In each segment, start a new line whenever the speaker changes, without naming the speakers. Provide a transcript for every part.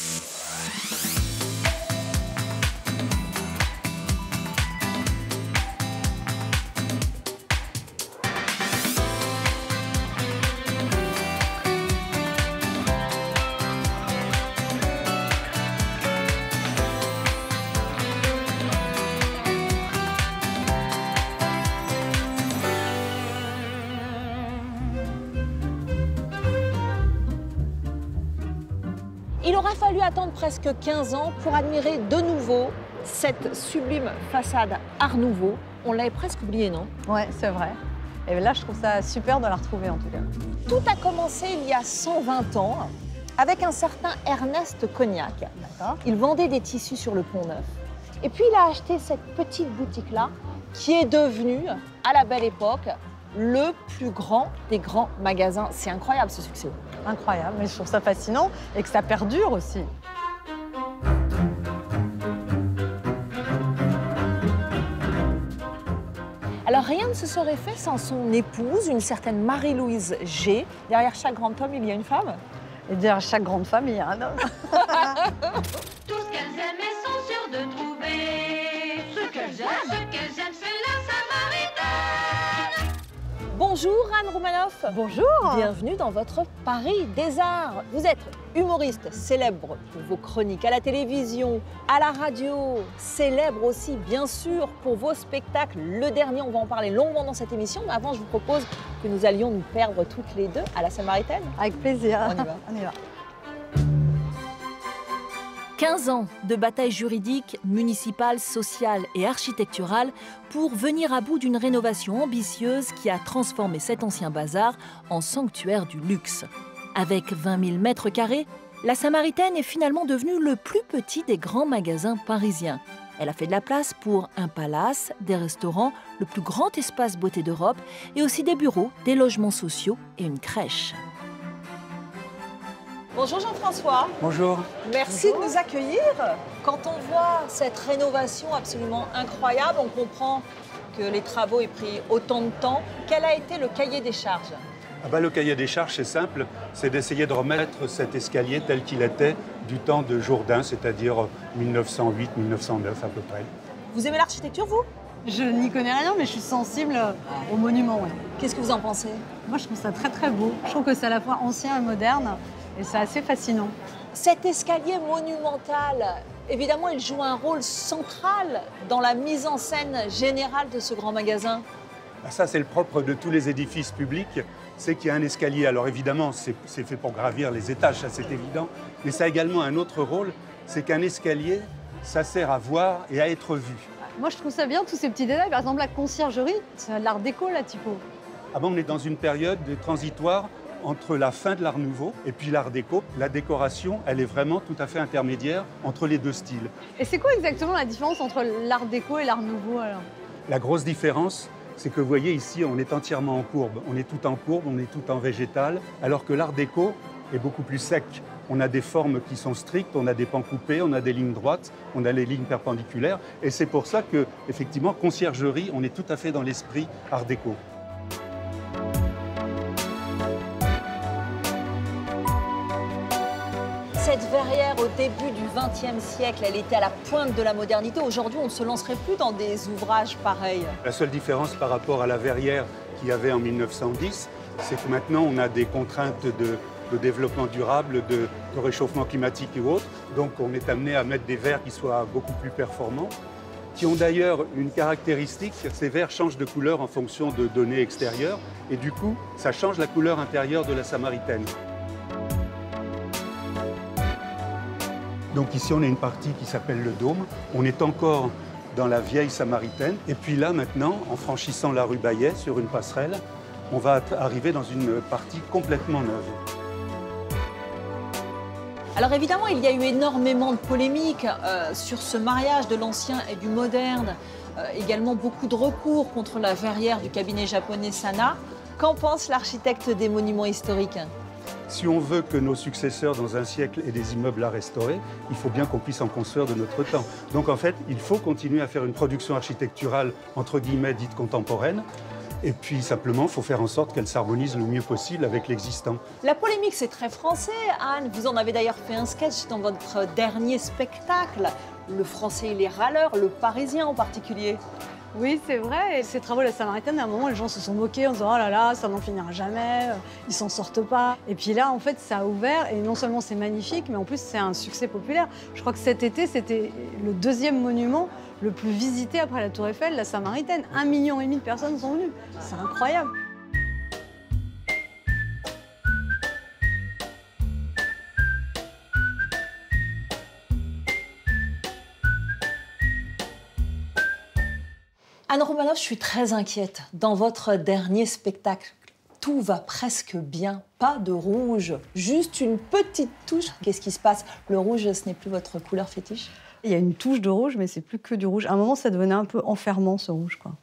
Yeah. Attendre presque 15 ans pour admirer de nouveau cette sublime façade Art Nouveau. On l'avait presque oublié, non?
Ouais, c'est vrai. Et là, je trouve ça super de la retrouver en tout cas.
Tout a commencé il y a 120 ans avec un certain Ernest Cognac.
D'accord.
Il vendait des tissus sur le Pont Neuf. Et puis il a acheté cette petite boutique-là qui est devenue, à la belle époque, le plus grand des grands magasins. C'est incroyable ce succès.
Incroyable, mais je trouve ça fascinant et que ça perdure aussi.
Alors rien ne se serait fait sans son épouse, une certaine Marie-Louise G. Derrière chaque grand homme, il y a une femme?
Et derrière chaque grande femme, il y a un homme.
Bonjour Anne Roumanoff.
Bonjour.
Bienvenue dans votre Paris des Arts. Vous êtes humoriste célèbre pour vos chroniques à la télévision, à la radio, célèbre aussi bien sûr pour vos spectacles. Le dernier, on va en parler longuement dans cette émission, mais avant je vous propose que nous allions nous perdre toutes les deux à la Samaritaine.
Avec plaisir.
On y va.
On y va.
15 ans de bataille juridique, municipale, sociale et architecturale pour venir à bout d'une rénovation ambitieuse qui a transformé cet ancien bazar en sanctuaire du luxe. Avec 20 000 mètres carrés, la Samaritaine est finalement devenue le plus petit des grands magasins parisiens. Elle a fait de la place pour un palace, des restaurants, le plus grand espace beauté d'Europe et aussi des bureaux, des logements sociaux et une crèche.
Bonjour Jean-François.
Bonjour.
Merci de nous accueillir. Quand on voit cette rénovation absolument incroyable, on comprend que les travaux aient pris autant de temps. Quel a été le cahier des charges?
Ah bah, le cahier des charges, c'est simple, c'est d'essayer de remettre cet escalier tel qu'il était du temps de Jourdain, c'est-à-dire 1908-1909 à peu près.
Vous aimez l'architecture, vous?
Je n'y connais rien, mais je suis sensible aux monuments. ouais.
Qu'est-ce que vous en pensez?
Moi, je trouve ça très très beau. Je trouve que c'est à la fois ancien et moderne, et c'est assez fascinant.
Cet escalier monumental, évidemment, il joue un rôle central dans la mise en scène générale de ce grand magasin.
Ah, Ça, c'est le propre de tous les édifices publics, c'est qu'il y a un escalier. Alors évidemment, c'est fait pour gravir les étages, ça c'est évident, mais ça a également un autre rôle, c'est qu'un escalier, ça sert à voir et à être vu.
Moi, je trouve ça bien, tous ces petits détails. Par exemple, la conciergerie, c'est de l'art déco, là, typo.
Ah bon, on est dans une période transitoire entre la fin de l'art nouveau et puis l'art déco. La décoration, elle est vraiment tout à fait intermédiaire entre les deux styles.
Et c'est quoi exactement la différence entre l'art déco et l'art nouveau alors?
La grosse différence, c'est que vous voyez ici, on est entièrement en courbe. On est tout en courbe, on est tout en végétal, alors que l'art déco est beaucoup plus sec. On a des formes qui sont strictes, on a des pans coupés, on a des lignes droites, on a les lignes perpendiculaires. Et c'est pour ça que, effectivement, conciergerie, on est tout à fait dans l'esprit art déco.
Cette verrière, au début du XXe siècle, elle était à la pointe de la modernité. Aujourd'hui, on ne se lancerait plus dans des ouvrages pareils.
La seule différence par rapport à la verrière qu'il y avait en 1910, c'est que maintenant on a des contraintes de, développement durable, de réchauffement climatique et autres. Donc on est amené à mettre des verres qui soient beaucoup plus performants, qui ont d'ailleurs une caractéristique, ces verres changent de couleur en fonction de données extérieures, et du coup ça change la couleur intérieure de la samaritaine. Donc ici on a une partie qui s'appelle le dôme. On est encore dans la vieille samaritaine. Et puis là maintenant, en franchissant la rue Bayet sur une passerelle, on va arriver dans une partie complètement neuve.
Alors évidemment, il y a eu énormément de polémiques euh, sur ce mariage de l'ancien et du moderne. Euh, également beaucoup de recours contre la verrière du cabinet japonais Sana. Qu'en pense l'architecte des monuments historiques?
Si on veut que nos successeurs dans un siècle aient des immeubles à restaurer, il faut bien qu'on puisse en construire de notre temps. Donc en fait, il faut continuer à faire une production architecturale entre guillemets dite contemporaine. Et puis simplement, il faut faire en sorte qu'elle s'harmonise le mieux possible avec l'existant.
La polémique, c'est très français, Anne. Vous en avez d'ailleurs fait un sketch dans votre dernier spectacle. Le français, il est râleur, le parisien en particulier.
Oui, c'est vrai. Et ces travaux de la Samaritaine, à un moment, les gens se sont moqués en disant Oh là là, ça n'en finira jamais, euh, ils s'en sortent pas. Et puis là, en fait, ça a ouvert. Et non seulement c'est magnifique, mais en plus, c'est un succès populaire. Je crois que cet été, c'était le deuxième monument le plus visité après la Tour Eiffel, la Samaritaine. Un million et demi de personnes sont venues. C'est incroyable.
Anne Romanoff, je suis très inquiète. Dans votre dernier spectacle, tout va presque bien. Pas de rouge, juste une petite touche. Qu'est-ce qui se passe? Le rouge, ce n'est plus votre couleur fétiche?
Il y a une touche de rouge, mais c'est plus que du rouge. À un moment, ça devenait un peu enfermant, ce rouge. Quoi.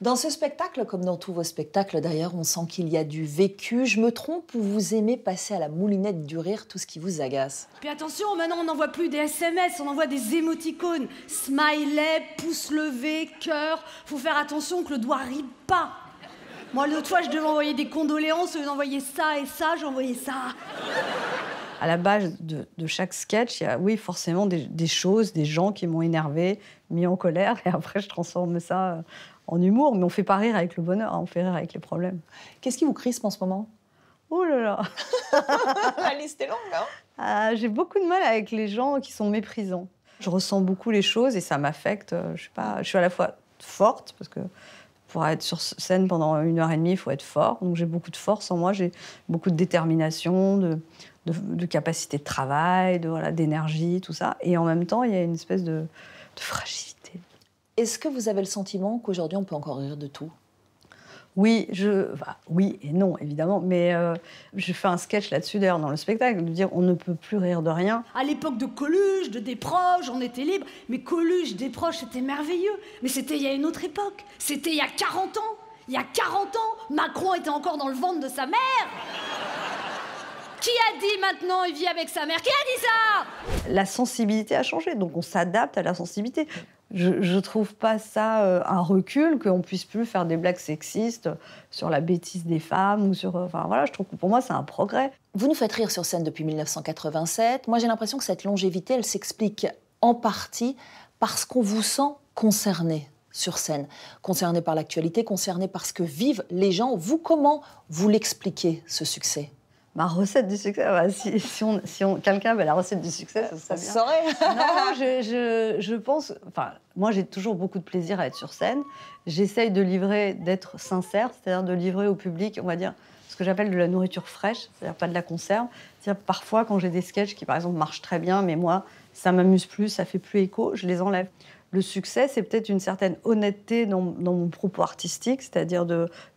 Dans ce spectacle, comme dans tous vos spectacles d'ailleurs, on sent qu'il y a du vécu. Je me trompe ou vous aimez passer à la moulinette du rire tout ce qui vous agace?
Puis attention, maintenant on n'envoie plus des SMS, on envoie des émoticônes. Smiley, pouce levé, cœur. Faut faire attention que le doigt rime pas. Moi, l'autre fois, je devais envoyer des condoléances, au lieu d'envoyer ça et ça, envoyé ça.
À la base de, de chaque sketch, il y a, oui, forcément des, des choses, des gens qui m'ont énervé, mis en colère, et après, je transforme ça euh, en humour. Mais on fait pas rire avec le bonheur, hein, on fait rire avec les problèmes.
Qu'est-ce qui vous crispe en ce moment?
Oh là là
La liste est longue, hein
Ah, J'ai beaucoup de mal avec les gens qui sont méprisants. Je ressens beaucoup les choses et ça m'affecte. Euh, Je suis, pas, je suis à la fois forte, parce que pour être sur scène pendant une heure et demie, il faut être fort. Donc j'ai beaucoup de force en moi, j'ai beaucoup de détermination, de, de, de capacité de travail, de, voilà, d'énergie, tout ça. Et en même temps, il y a une espèce de, de fragilité.
Est-ce que vous avez le sentiment qu'aujourd'hui on peut encore rire de tout?
Oui, je, oui et non, évidemment. Mais euh, je fais un sketch là-dessus, d'ailleurs, dans le spectacle, de dire on ne peut plus rire de rien.
À l'époque de Coluche, de Desproges, on était libre. Mais Coluche, Desproges, c'était merveilleux. Mais c'était il y a une autre époque. C'était il y a 40 ans. Il y a 40 ans, Macron était encore dans le ventre de sa mère. Qui a dit maintenant il vit avec sa mère? Qui a dit ça?
La sensibilité a changé, donc on s'adapte à la sensibilité. Je, je trouve pas ça euh, un recul qu'on puisse plus faire des blagues sexistes sur la bêtise des femmes ou sur. euh, Enfin voilà, je trouve que pour moi c'est un progrès.
Vous nous faites rire sur scène depuis 1987. Moi, j'ai l'impression que cette longévité, elle s'explique en partie parce qu'on vous sent concerné sur scène, concerné par l'actualité, concerné par ce que vivent les gens. Vous, comment vous l'expliquez, ce succès?
Ma recette du succès, bah, si, si, on, si on, quelqu'un avait la recette du succès, ça serait bien.
saurait.
non, je, je, je pense. Enfin, moi, j'ai toujours beaucoup de plaisir à être sur scène. J'essaye de livrer, d'être sincère, c'est-à-dire de livrer au public, on va dire, ce que j'appelle de la nourriture fraîche, c'est-à-dire pas de la conserve. C'est-à-dire parfois, quand j'ai des sketchs qui, par exemple, marchent très bien, mais moi, ça m'amuse plus, ça fait plus écho, je les enlève. Le succès, c'est peut-être une certaine honnêteté dans, mon propos artistique, c'est-à-dire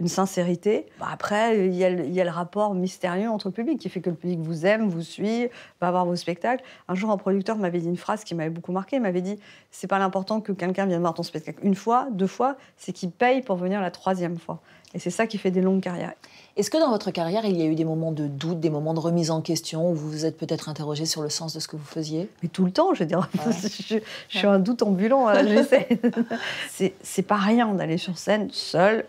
une sincérité. Bah, après, il y, a le, il y a le rapport mystérieux entre le public qui fait que le public vous aime, vous suit, va voir vos spectacles. Un jour, un producteur m'avait dit une phrase qui m'avait beaucoup marqué. Il m'avait dit C'est pas l'important que quelqu'un vienne voir ton spectacle une fois, deux fois, c'est qu'il paye pour venir la troisième fois. Et c'est ça qui fait des longues carrières.
Est-ce que dans votre carrière, il y a eu des moments de doute, des moments de remise en question, où vous vous êtes peut-être interrogé sur le sens de ce que vous faisiez?
Mais tout le temps, je veux dire, je, je suis un doute ambulant, hein, j'essaie. c'est, c'est pas rien d'aller sur scène seul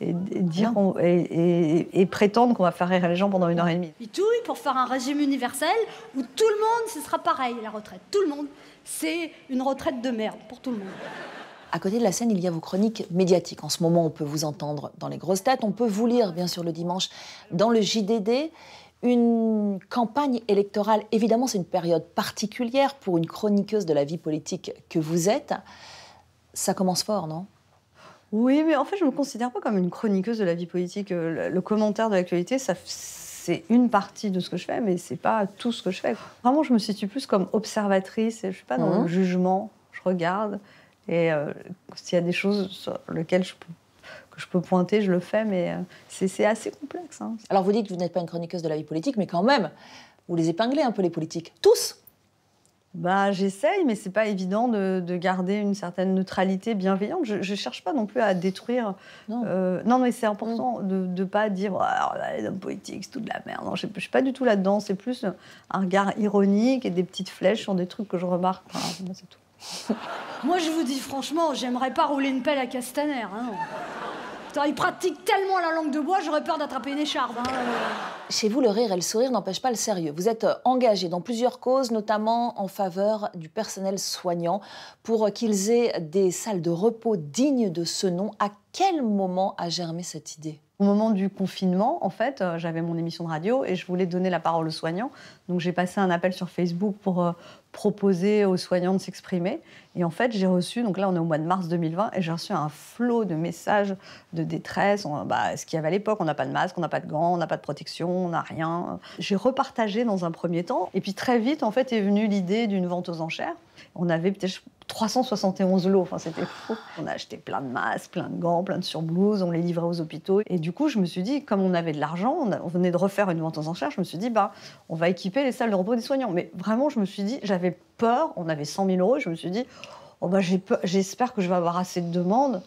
et, et dire on- et, et- et prétendre qu'on va faire rire les gens pendant une heure et demie.
Il touille pour faire un régime universel où tout le monde, ce sera pareil, la retraite. Tout le monde. C'est une retraite de merde pour tout le monde.
À côté de la scène, il y a vos chroniques médiatiques. En ce moment, on peut vous entendre dans les grosses têtes, on peut vous lire, bien sûr, le dimanche dans le JDD. Une campagne électorale, évidemment, c'est une période particulière pour une chroniqueuse de la vie politique que vous êtes. Ça commence fort, non?
Oui, mais en fait, je me considère pas comme une chroniqueuse de la vie politique. Euh, Le, commentaire de l'actualité, ça, c'est une partie de ce que je fais, mais c'est pas tout ce que je fais. Vraiment, je me situe plus comme observatrice. et Je suis pas dans
Mhm.
le jugement. Je regarde et euh, s'il y a des choses sur lesquelles je peux, que je peux pointer, je le fais, mais euh, c'est assez complexe. hein.
Alors, vous dites que vous n'êtes pas une chroniqueuse de la vie politique, mais quand même, vous les épinglez un peu, les politiques. Tous
Bah, j'essaye, mais c'est pas évident de, de garder une certaine neutralité bienveillante. Je, je cherche pas non plus à détruire.
Non.
Euh, non, mais c'est important de ne pas dire oh, là, les hommes politiques, c'est tout de la merde. Non, je, je suis pas du tout là-dedans. C'est plus un regard ironique et des petites flèches sur des trucs que je remarque. Voilà, c'est tout.
Moi, je vous dis franchement, j'aimerais pas rouler une pelle à Castaner. hein. Il pratique tellement la langue de bois, j'aurais peur d'attraper une écharpe. hein.
Chez vous, le rire et le sourire n'empêchent pas le sérieux. Vous êtes euh, engagé dans plusieurs causes, notamment en faveur du personnel soignant, pour qu'ils aient des salles de repos dignes de ce nom. À quel moment a germé cette idée?
Au moment du confinement, en fait, euh, j'avais mon émission de radio et je voulais donner la parole aux soignants. Donc j'ai passé un appel sur Facebook pour euh, proposer aux soignants de s'exprimer. Et en fait, j'ai reçu, donc là on est au mois de mars 2020, et j'ai reçu un flot de messages de détresse. Bah, ce qu'il y avait à l'époque, on n'a pas de masque, on n'a pas de gants, on n'a pas de protection, on n'a rien. J'ai repartagé dans un premier temps. Et puis très vite, en fait, est venue l'idée d'une vente aux enchères. On avait peut-être 371 lots, enfin c'était fou. On a acheté plein de masques, plein de gants, plein de surblouses, on les livrait aux hôpitaux. Et du coup, je me suis dit, comme on avait de l'argent, on venait de refaire une vente aux enchères, je me suis dit, bah, on va équiper les salles de repos des soignants. Mais vraiment, je me suis dit, j'avais peur, on avait 100 000 euros, je me suis dit, oh bah, j'espère que je vais avoir assez de demandes.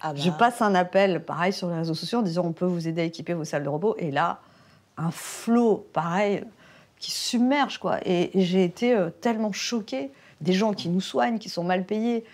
Ah bah,
Je passe un appel, pareil, sur les réseaux sociaux en disant, on peut vous aider à équiper vos salles de repos. Et là, un flot, pareil, qui submerge, quoi. Et j'ai été euh, tellement choquée des gens qui nous soignent, qui sont mal payés,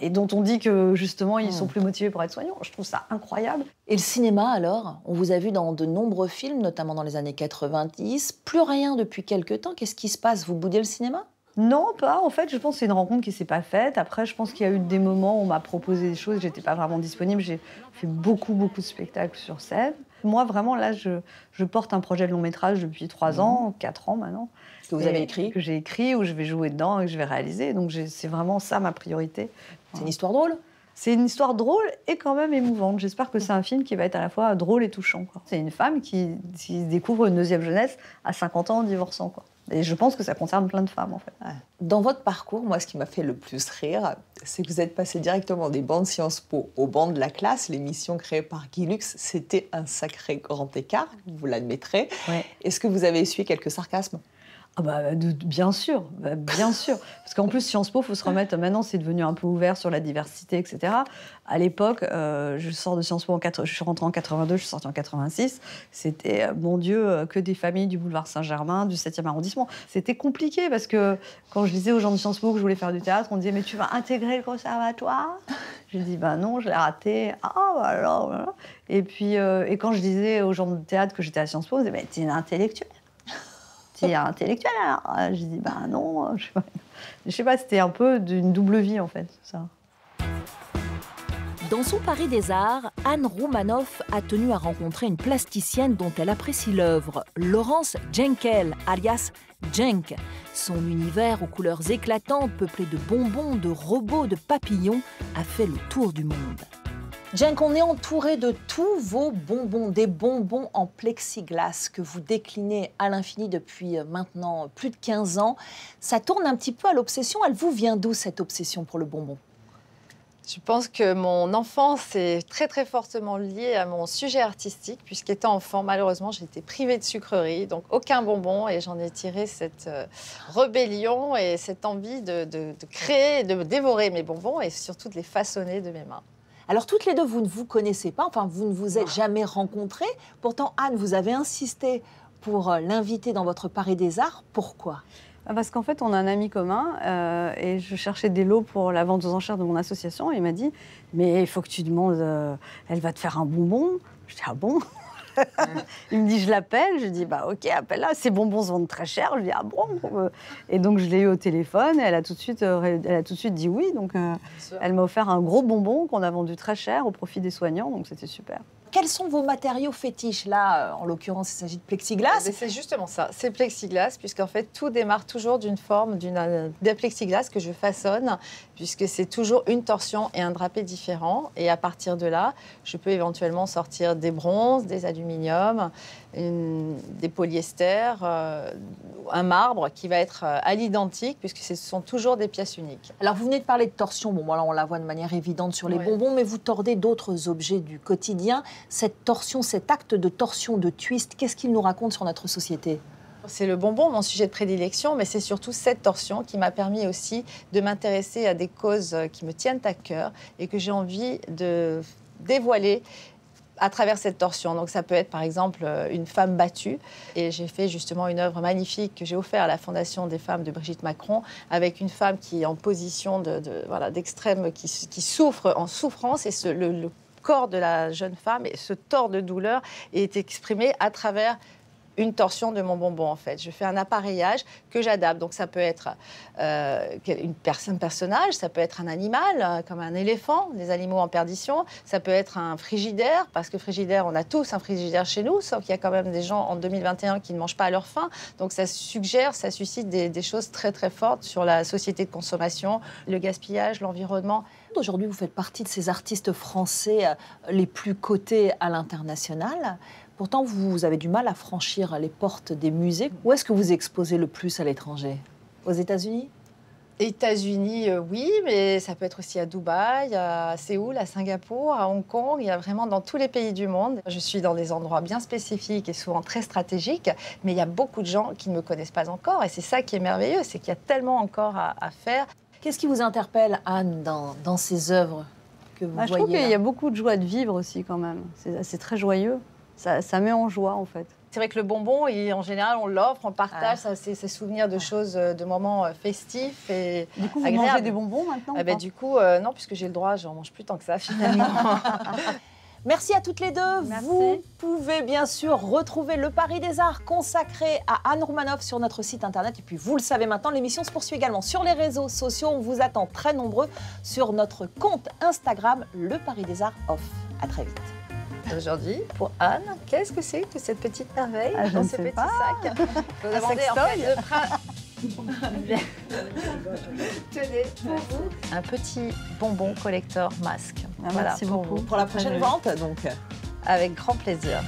et dont on dit que justement ils sont plus motivés pour être soignants. Je trouve ça incroyable.
Et le cinéma alors? On vous a vu dans de nombreux films, notamment dans les années 90. Plus rien depuis quelques temps. Qu'est-ce qui se passe? Vous boudez le cinéma?
Non, pas. En fait, je pense que c'est une rencontre qui s'est pas faite. Après, je pense qu'il y a eu des moments où on m'a proposé des choses, j'étais pas vraiment disponible. J'ai fait beaucoup, beaucoup de spectacles sur scène. Moi, vraiment, là, je, je porte un projet de long métrage depuis trois ans, quatre ans maintenant.
Que vous avez écrit
Que j'ai écrit, où je vais jouer dedans et que je vais réaliser. Donc, c'est vraiment ça ma priorité.
C'est une histoire drôle?
C'est une histoire drôle et quand même émouvante. J'espère que c'est un film qui va être à la fois drôle et touchant. C'est une femme qui, qui découvre une deuxième jeunesse à 50 ans en divorçant. Quoi. Et je pense que ça concerne plein de femmes, en fait.
Dans votre parcours, moi, ce qui m'a fait le plus rire, c'est que vous êtes passé directement des bancs de Sciences Po au banc de la classe. L'émission créée par Guy Lux, c'était un sacré grand écart, vous l'admettrez.
Ouais.
Est-ce que vous avez essuyé quelques sarcasmes?
Ah bah, bien sûr, bah, bien sûr. Parce qu'en plus, Sciences Po, faut se remettre. Maintenant, c'est devenu un peu ouvert sur la diversité, etc. À l'époque, euh, je sors de Sciences Po en 4, je suis rentrée en 82, je suis sortie en 86. C'était, euh, mon Dieu, euh, que des familles du boulevard Saint-Germain, du 7e arrondissement. C'était compliqué parce que quand je disais aux gens de Sciences Po que je voulais faire du théâtre, on disait Mais tu vas intégrer le conservatoire? Je dis Bah non, je l'ai raté. Ah, bah alors. Et puis, et quand je disais aux gens de théâtre que j'étais à Sciences Po, on disait Mais t'es une intellectuelle. T'es intellectuel alors Euh, Je dis bah non, euh, je sais pas. Je sais pas, c'était un peu d'une double vie en fait, ça.
Dans son Paris des Arts, Anne Roumanoff a tenu à rencontrer une plasticienne dont elle apprécie l'œuvre, Laurence Jenkel, alias Jenk. Son univers aux couleurs éclatantes, peuplé de bonbons, de robots, de papillons, a fait le tour du monde.
Jenk, on est entouré de tous vos bonbons, des bonbons en plexiglas que vous déclinez à l'infini depuis euh, maintenant plus de 15 ans. Ça tourne un petit peu à l'obsession. Elle vous vient d'où cette obsession pour le bonbon?
Je pense que mon enfance est très très fortement liée à mon sujet artistique, puisqu'étant enfant, malheureusement, j'ai été privée de sucreries, donc aucun bonbon, et j'en ai tiré cette euh, rébellion et cette envie de créer, de dévorer mes bonbons et surtout de les façonner de mes mains.
Alors toutes les deux, vous ne vous connaissez pas, enfin vous ne vous êtes jamais rencontrées. Pourtant, Anne, vous avez insisté pour euh, l'inviter dans votre Paris des Arts. Pourquoi?
Ah, Parce qu'en fait, on a un ami commun euh, et je cherchais des lots pour la vente aux enchères de mon association. Et il m'a dit Mais il faut que tu demandes, euh, elle va te faire un bonbon. Je dis Ah bon? Il me dit Je l'appelle. Je dis Bah ok, appelle-la. Ces bonbons se vendent très cher. Je dis Ah bon Euh, Et donc je l'ai eu au téléphone et elle a tout de suite, euh, elle a tout de suite dit oui. Donc euh, elle m'a offert un gros bonbon qu'on a vendu très cher au profit des soignants. Donc c'était super.
Quels sont vos matériaux fétiches? Là, en l'occurrence, il s'agit de plexiglas.
Mais C'est justement ça, c'est plexiglas, puisqu'en fait tout démarre toujours d'une forme, d'une d'un plexiglas que je façonne, puisque c'est toujours une torsion et un drapé différent. Et à partir de là, je peux éventuellement sortir des bronzes, des aluminiums, une- des polyesters, euh, un marbre qui va être euh, à l'identique, puisque ce sont toujours des pièces uniques.
Alors, vous venez de parler de torsion. Bon, moi, là, on la voit de manière évidente sur les
Oui.
bonbons, mais vous tordez d'autres objets du quotidien. Cette torsion, cet acte de torsion, de twist, qu'est-ce qu'il nous raconte sur notre société?
C'est le bonbon, mon sujet de prédilection, mais c'est surtout cette torsion qui m'a permis aussi de m'intéresser à des causes qui me tiennent à cœur et que j'ai envie de dévoiler à travers cette torsion. Donc ça peut être par exemple une femme battue et j'ai fait justement une œuvre magnifique que j'ai offerte à la Fondation des femmes de Brigitte Macron avec une femme qui est en position de, d'extrême qui, souffre en souffrance et le, corps de la jeune femme et ce tort de douleur est exprimé à travers une torsion de mon bonbon en fait. Je fais un appareillage que j'adapte. Donc ça peut être euh, une personne, un personnage, ça peut être un animal euh, comme un éléphant, des animaux en perdition, ça peut être un frigidaire parce que frigidaire, on a tous un frigidaire chez nous, sauf qu'il y a quand même des gens en 2021 qui ne mangent pas à leur faim. Donc ça suggère, ça suscite des, choses très très fortes sur la société de consommation, le gaspillage, l'environnement.
Aujourd'hui, vous faites partie de ces artistes français euh, les plus cotés à l'international. Pourtant, vous avez du mal à franchir les portes des musées. Où est-ce que vous exposez le plus à l'étranger? Aux États-Unis?
États-Unis, euh, oui, mais ça peut être aussi à Dubaï, à Séoul, à Singapour, à Hong Kong. Il y a vraiment dans tous les pays du monde. Je suis dans des endroits bien spécifiques et souvent très stratégiques, mais il y a beaucoup de gens qui ne me connaissent pas encore. Et c'est ça qui est merveilleux, c'est qu'il y a tellement encore à, à faire.
Qu'est-ce qui vous interpelle, Anne, dans, dans ces œuvres que vous
Bah, je
voyez
trouve qu'il y a beaucoup de joie de vivre aussi quand même. C'est très joyeux. Ça, ça met en joie en fait.
C'est vrai que le bonbon, il- en général, on l'offre, on le partage.
Ah.
Ça, c'est c'est souvenir de choses, euh, de moments euh, festifs et
Du coup, vous
agréables.
mangez des bonbons maintenant
Ah ben, du coup, euh, non, puisque j'ai le droit, j'en mange plus tant que ça finalement.
Merci à toutes les deux.
Merci.
Vous pouvez bien sûr retrouver le Paris des Arts consacré à Anne Roumanoff sur notre site internet. Et puis vous le savez maintenant, l'émission se poursuit également sur les réseaux sociaux. On vous attend très nombreux sur notre compte Instagram, le Paris des Arts Off. À très vite.
Aujourd'hui, pour Anne, qu'est-ce que c'est que cette petite merveille
Ah,
dans ce petit
pas.
sac vous
Un
en fait de Tenez, pour vous, un petit bonbon collector masque.
Ah, merci
pour
beaucoup.
vous.
Pour la prochaine vente, donc.
Avec grand plaisir.